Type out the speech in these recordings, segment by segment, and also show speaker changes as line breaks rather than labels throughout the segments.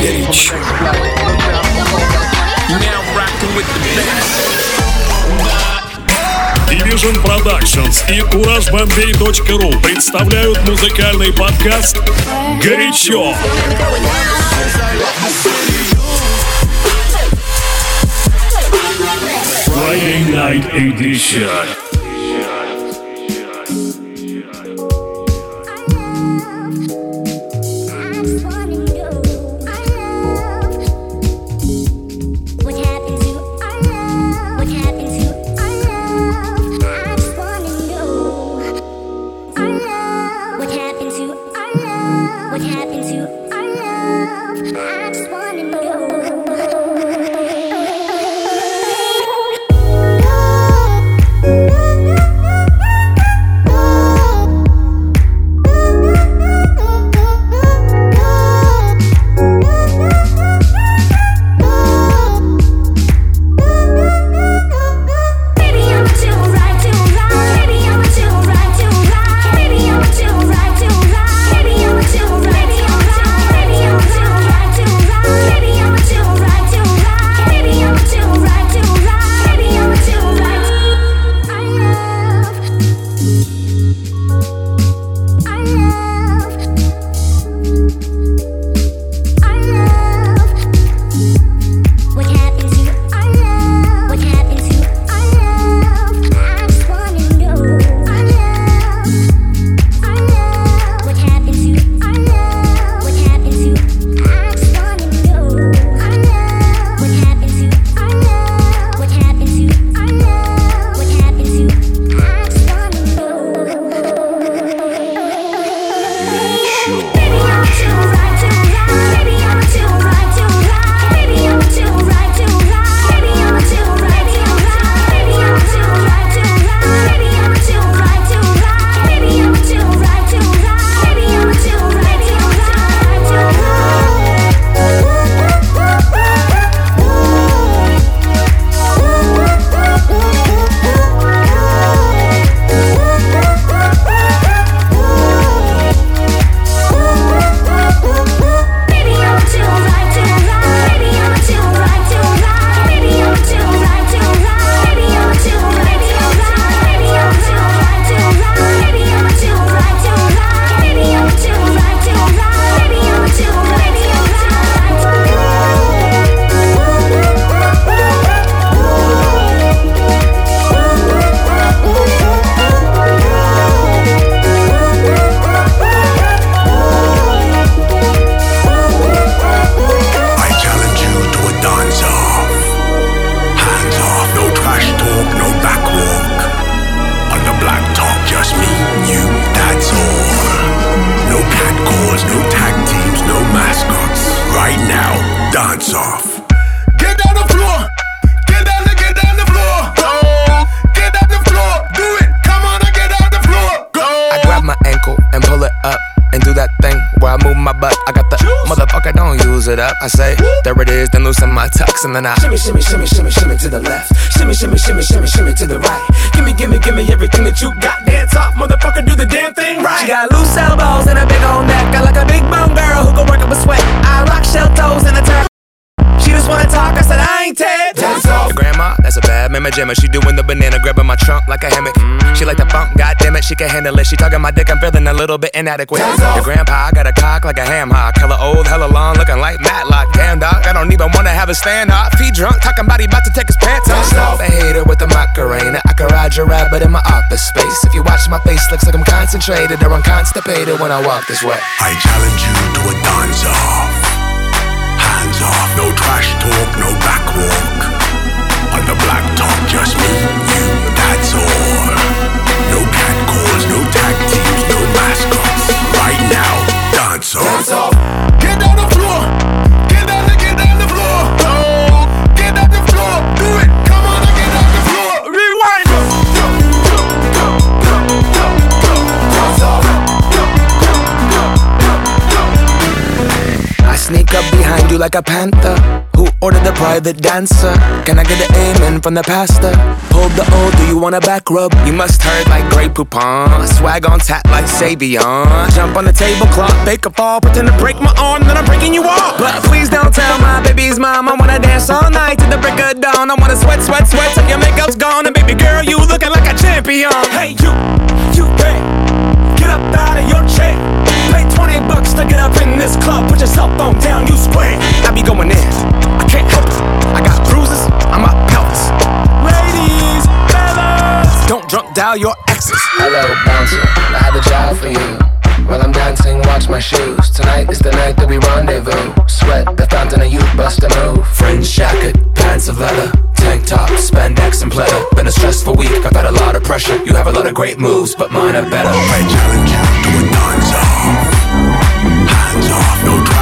Горячо.
Division Productions и CourageBombay.ru представляют музыкальный подкаст «Горячо». Friday Night Edition.
And then I shimmy, shimmy, shimmy, shimmy, shimmy to the left. Shimmy, shimmy, shimmy, shimmy, shimmy to the right. Gimme, gimme, gimme everything that you got. Dance off, motherfucker, do the damn thing right. She got loose elbows and a big old neck. I like a big bone girl who can work up a sweat. I rock shell toes and a turn. She just wanna talk, I said I ain't Ted. Dance off. Grandma, that's a bad mama jammer. She doing the banana, grabbing my trunk like a hammock. Mm-hmm. She like the funk, goddamn it, she can handle it. She talking my dick, I'm feeling a little bit inadequate. Your grandpa got a cock like a ham hock. Hella old, hella long, looking like Matlock. Damn dog, I don't even wanna have a stand up. Feet drunk, talking about he about to take his pants off. A hater with a Macarena. I can ride your rabbit in my office space. If you watch my face, looks like I'm concentrated or I'm constipated when I walk this way.
I challenge you to a dance off. Hands off, no trash talk, no back walk. On the black top, just me, you, that's all. No cat calls, no tag teams, no mascots. Right now, dance off.
Dance off. Get on the floor. Sneak up behind you like a panther. Who ordered the private dancer. Can I get an amen from the pastor? Hold the O, do you want a back rub? You must heard like Grey Poupon. Swag on tap like Savion. Jump on the tablecloth, bake a fall, pretend to break my arm, then I'm breaking you off. But please don't tell my baby's mom I wanna dance all night to the break of dawn. I wanna sweat, sweat, sweat till your makeup's gone. And baby girl, you looking like a champion. Hey, you, you, hey, get up out of your chair. Pay 20 bucks to get up in this club. Put your cell phone down, you square. I be going in. I can't help it. I got bruises on my pelvis. Ladies, fellas, don't drunk dial your exes.
Hello, bouncer. I have a job for you. While I'm dancing, watch my shoes. Tonight is the night that we rendezvous. Sweat the fountain of youth, bust a move.
Fringe jacket, pants of leather, tank top, spandex and pleather. Been a stressful week, I've had a lot of pressure. You have a lot of great moves, but mine are better.
I challenge you to a dance off. No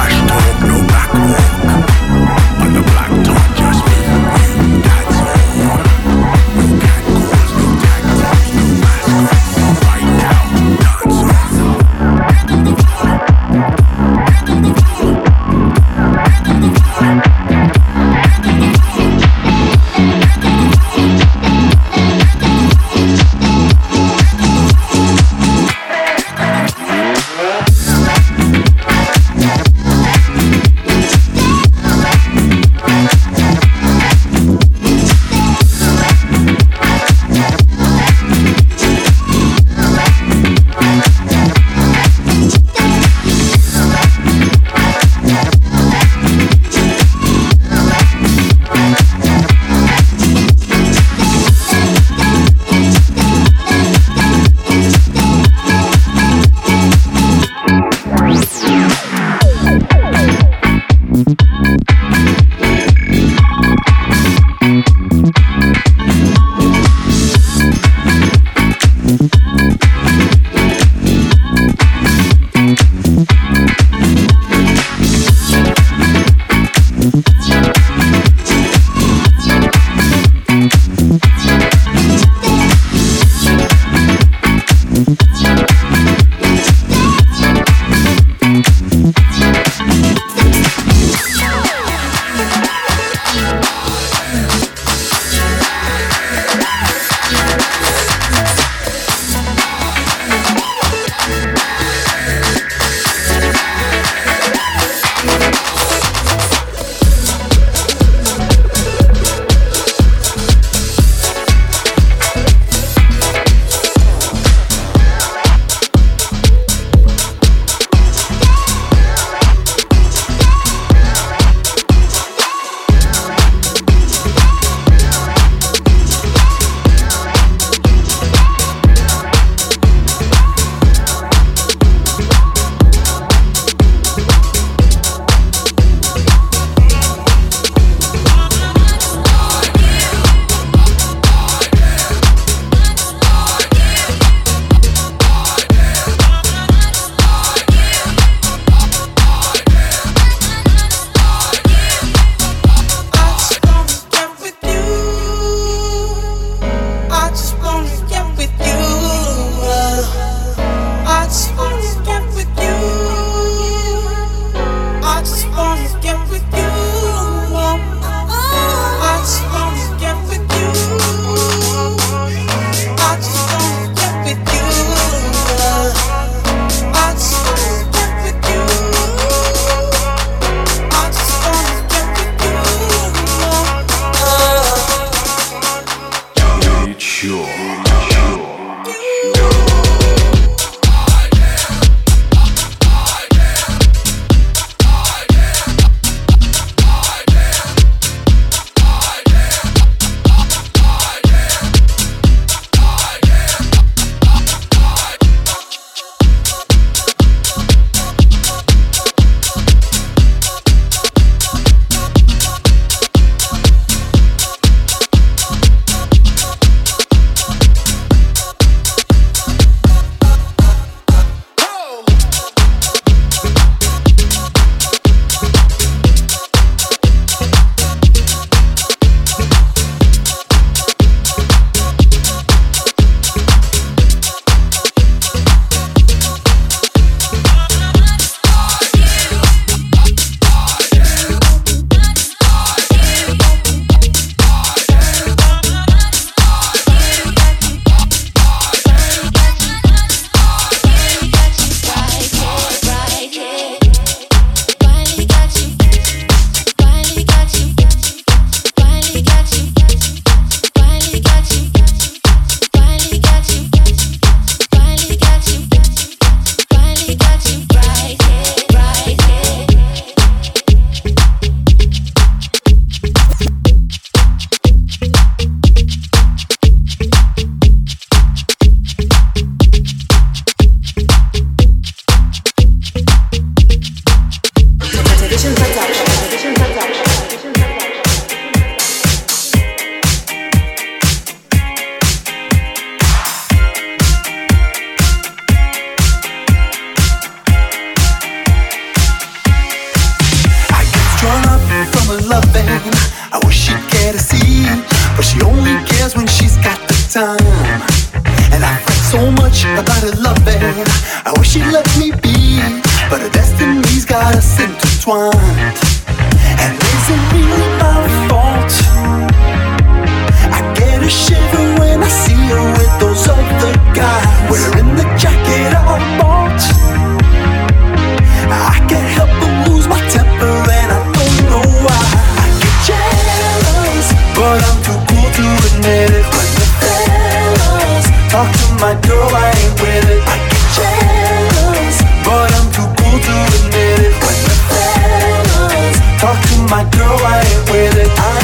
my door, I ain't with it. I get jealous, but I'm too cool to admit it. When the fellas talk to my girl, I ain't with it. I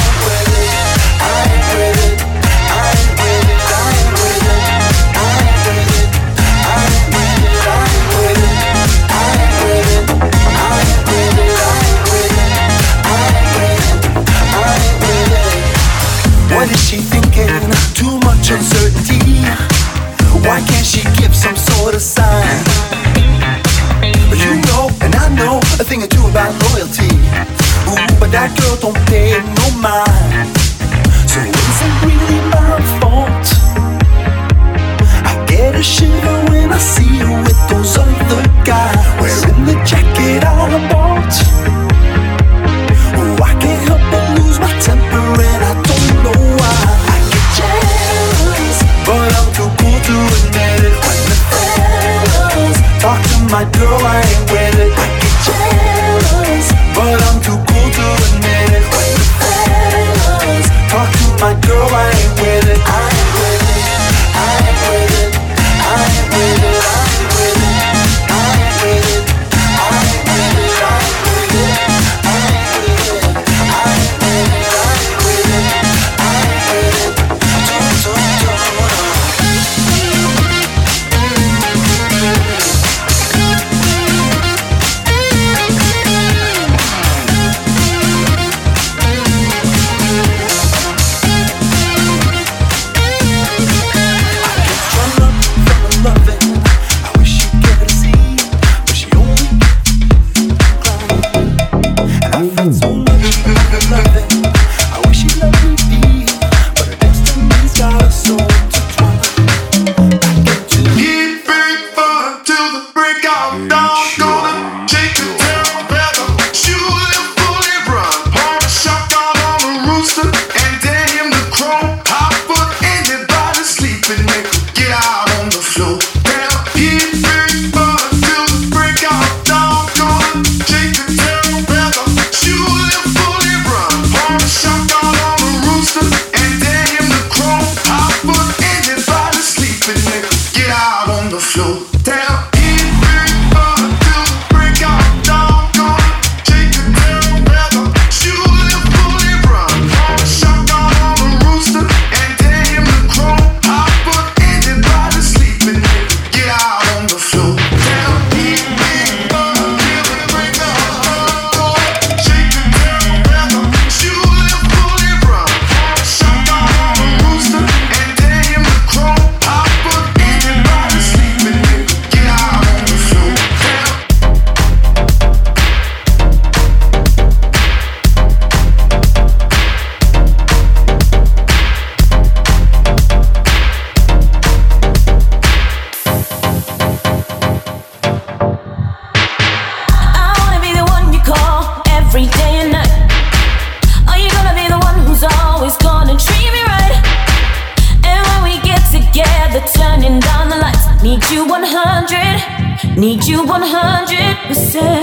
Need you 100%.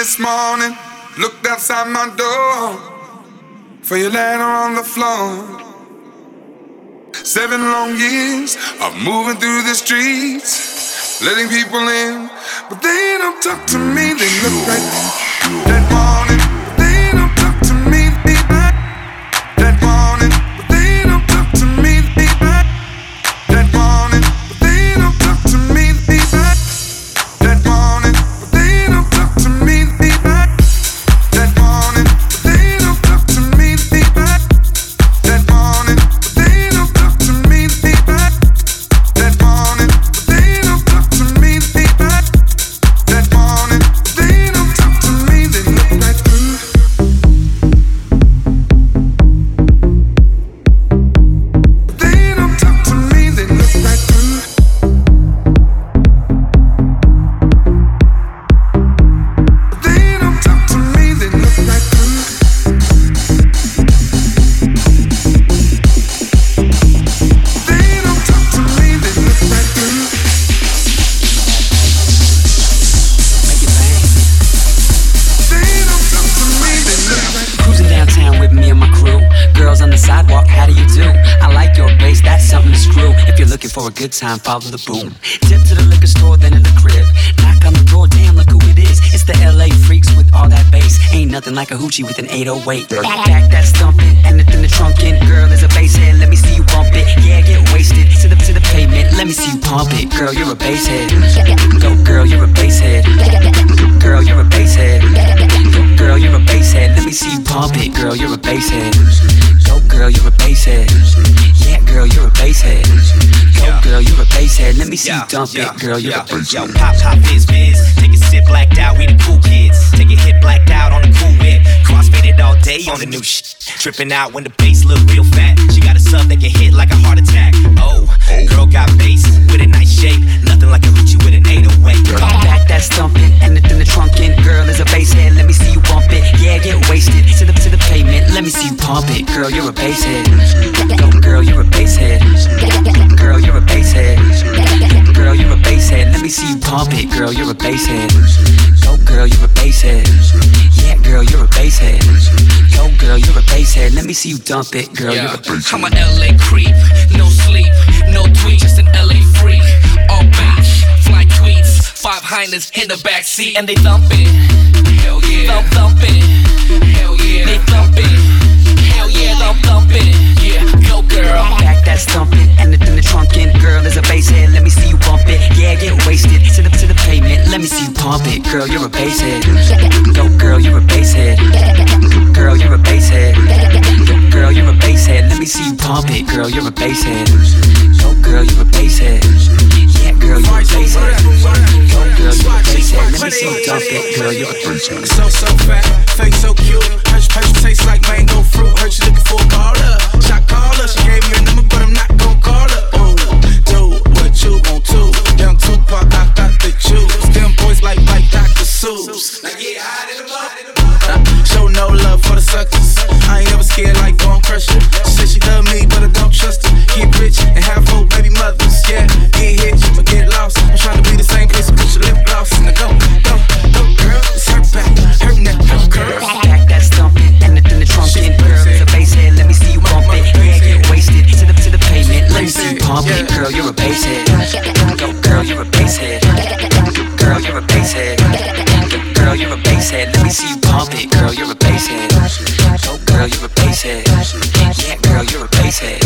This morning, looked outside my door for your letter on the floor. Seven long years of moving through the streets, letting people in, but they don't talk to me. They look like that
for a good time, follow the boom. Tip to the liquor store, then to the crib. Knock on the door, damn, look who it is. It's the LA freaks with all that bass. Ain't nothing like a hoochie with an 808. Back, back that stumping, in the trunkin'. Girl is a bass head, let me see you bump it. Yeah, get wasted to the to the pavement. Let me see you pump it. Girl, you're a bass head. Go, girl, you're a bass head. Girl, you're a bass head. Girl, you're a bass head. Let me see you pump it. Girl, you're a bass head. Go, girl, you're a bass head. Yeah, girl, you're a bass head. Girl, you're a bass head. Let me see you dump it. Girl, you're a bass
Yo, pop, pop, fizz, fizz. Take a sip, blacked out, we the cool kids. Take a hit, blacked out on the cool whip. Crossfaded all day on the new shit. Tripping out when the bass look real fat. She got a sub that can hit like a heart attack. Oh, girl got bass with a nice shape. Nothing like a hoochie with an 808.
Come Back that stumping, and it in the trunkin'. Girl is a bass head, let me see you bump it. Yeah, get wasted to the to the pavement. Let me see you pump it. Girl, you're a bass head. Go, girl, you're a bass head. Girl, you're a bass head. Girl, you're a bass head. Let me see you pump it. Girl, you're a bass head. Go, girl, you're a bass head. Yeah, girl, you're a bass head. Go, girl, you're a bass head. Let me see you dump it. Girl, you're a bass
I'm a LA creep, no sleep, no tweet, just an LA freak. All beach, fly tweets, five highness in the backseat, and they thumping. Hell yeah, thump thumping. Hell yeah, they thumping. Hell yeah, thump thumping. Yeah, go girl.
Back that stumping, in the trunkin'. Girl is a bass head, let me see you bump it. Yeah, get wasted to the to the pavement. Let me see you pump it. Girl, you're a bass head. Go, girl, you're a bass head. Girl, you're a bass head. Girl, you're a bass head. Let me see you pump it. Girl, you're a bass head. Go, girl, you're a bass head. Yeah, girl, you're a bass head. Girl, you're a bass head. Let me see you dump it. Girl, you're a.
So, so fat, face so cute. Hush, hush, tastes like mango fruit. Heard you looking for a caller. Shot caller, she gave me a number, but I'm not gon' call her. Oh, do what you gon' do. Young Tupac, I got the juice. Them boys like like Dr. Seuss. Now get high in the uh, Show no love for the suckers. I ain't ever scared like gon' crush her. She said she love me, but I don't trust her. Get rich and have four baby mothers. Yeah, get hit or get lost. I'm trying to be the same place and put your lip gloss. Now go, go, go, girl. It's her back, her neck, her curl.
Back that stumping, and it in the trunkin'. Girl is a bass head, let me see you bump it. Yeah, get wasted to the to the pavement. Let me see you pump it. Girl, you're a bass head. Girl, you're a bass head. Girl, you're a bass head. Girl, you're a bass head. Let me see you pump it. Girl, you're a bass head. Girl, you're a bass head. Yeah, girl, you're a bass head.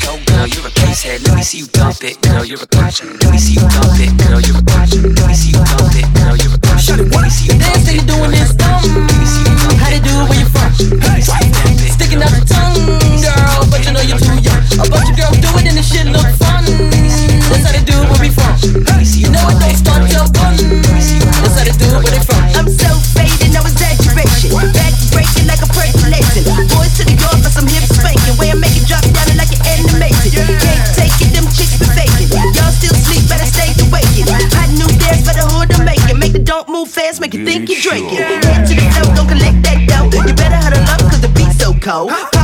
Go, girl, you're a bass head. Let me see you dump it. Girl, you're a head. Let me see you dump it. Girl, you're a head. Let me see you dump it. Girl, you're a head. Let me see you dump it.
you're doing this um, dumb. How they do it where you from? Sticking out your tongue, girl, but you know you're too young. A bunch of girls do it and the shit look fun. That's how they do it where we from. You know it don't start till one.
You think you're drinking. Head to the flow, don't collect that dough. You better huddle up, cause the beat's so cold.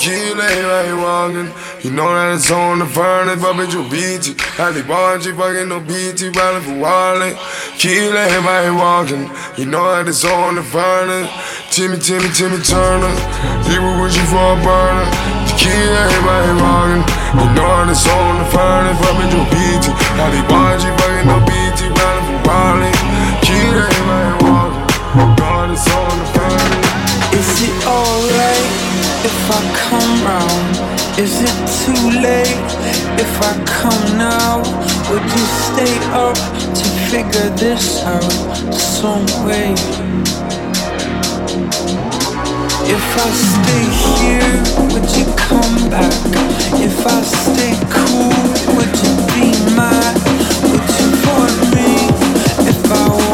Gile
vai walking, you
know
that it's on the furnace, bitch, you beat it. I think Bargy fucking no BT, riding for Wally. Kill everybody walking. You know that it's on the furnace. Timmy, Timmy, Timmy Turner. He was wishing for a burner. Kill everybody walking. You know that it's on the furnace, bitch, you beat it. I think Bargy fucking no BT, riding for Wally. Kill everybody walking. You know that it's on the furnace.
Is it alright if I come round? Is it too late if I come now? Would you stay up to figure this out some way? If I stay here, would you come back? If I stay cool, would you be mine? Would you want me if I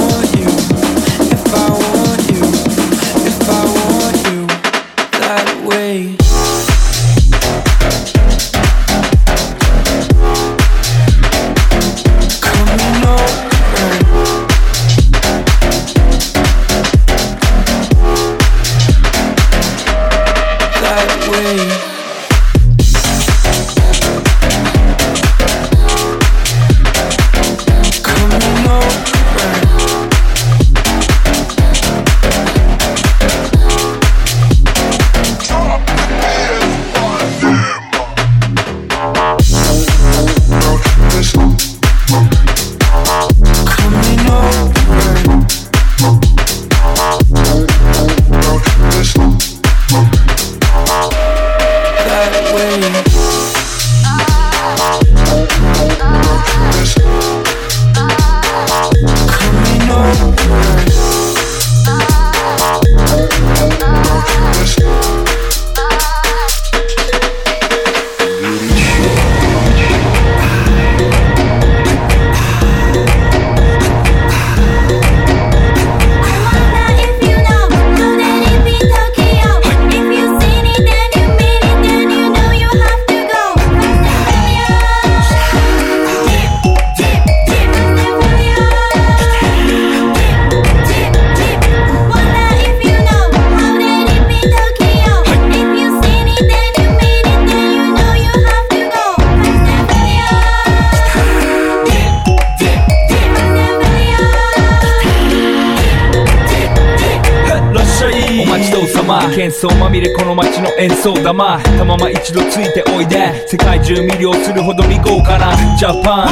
Japan,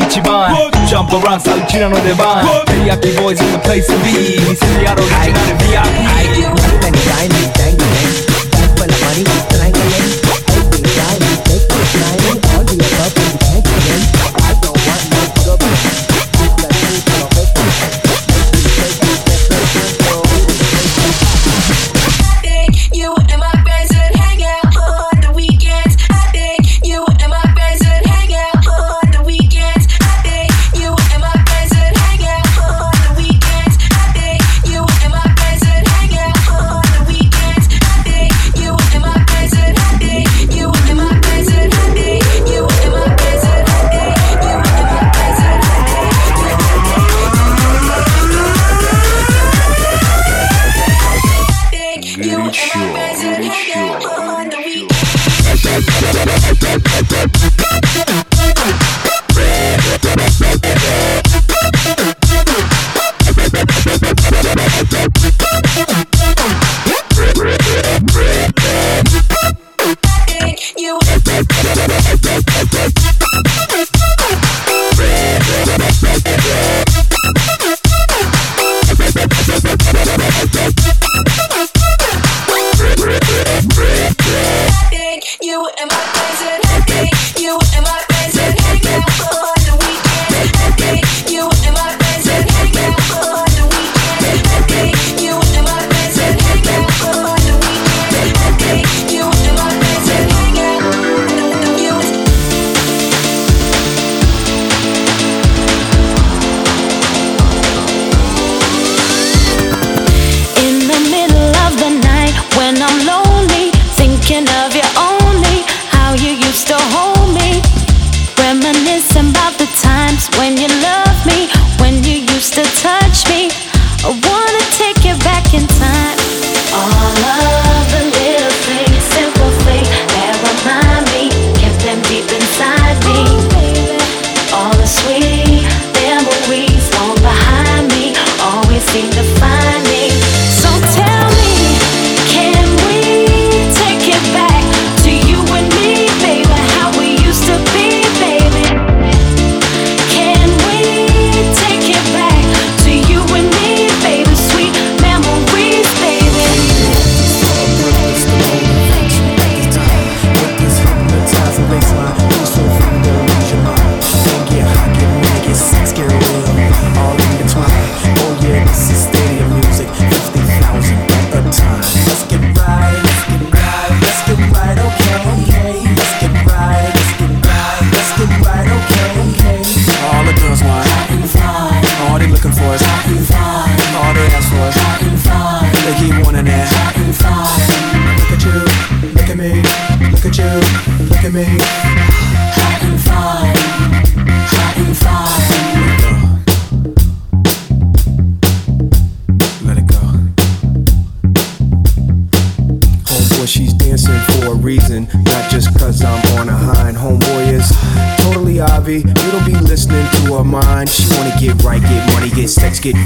Ichiban. Jump around, Salchino no Devan Teriyaki Boyz in the place to be.
Mr. Yaro to hold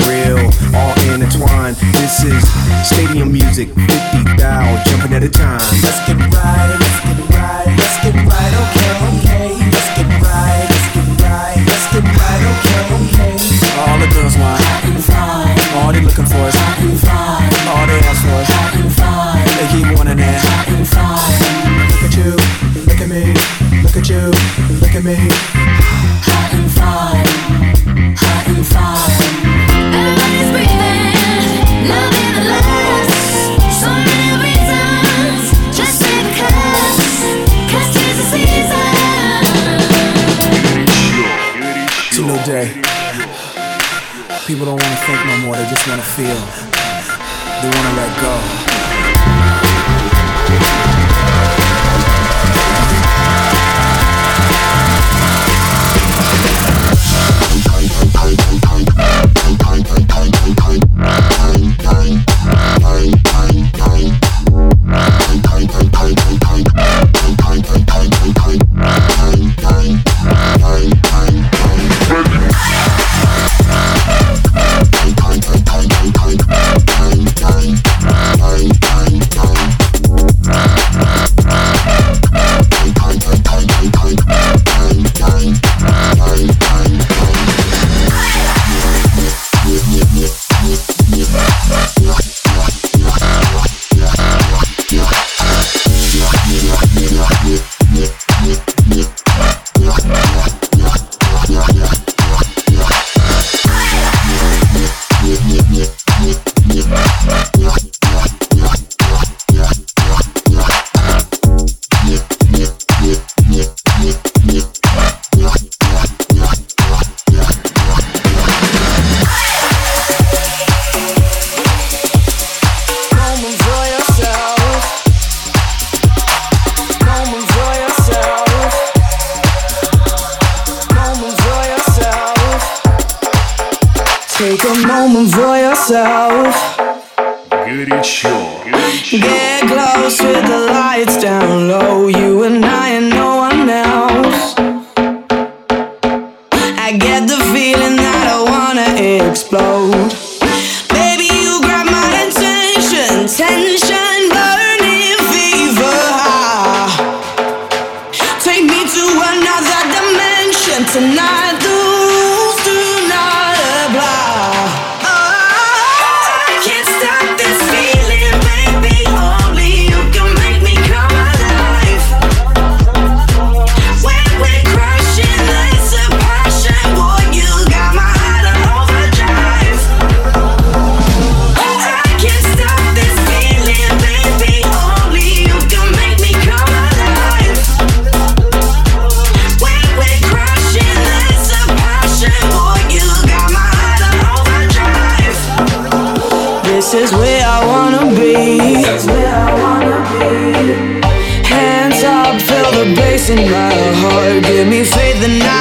real, all intertwined. This is stadium music, 50 thou jumping at a time. Let's get right, let's get right, let's get right, okay, okay. Let's get right, let's get right, let's get right, okay, okay.
All the girls want
Hot and fine,
All they looking for is
hot and fine,
All they ask for is
hot and fine,
They keep wanting that
hot and fine.
Look at you, look at me, look at you, look at me.
People don't wanna think no more, they just wanna feel. They wanna let go.
This is where I wanna be. Hands up, feel the bass in my heart. Give me faith and I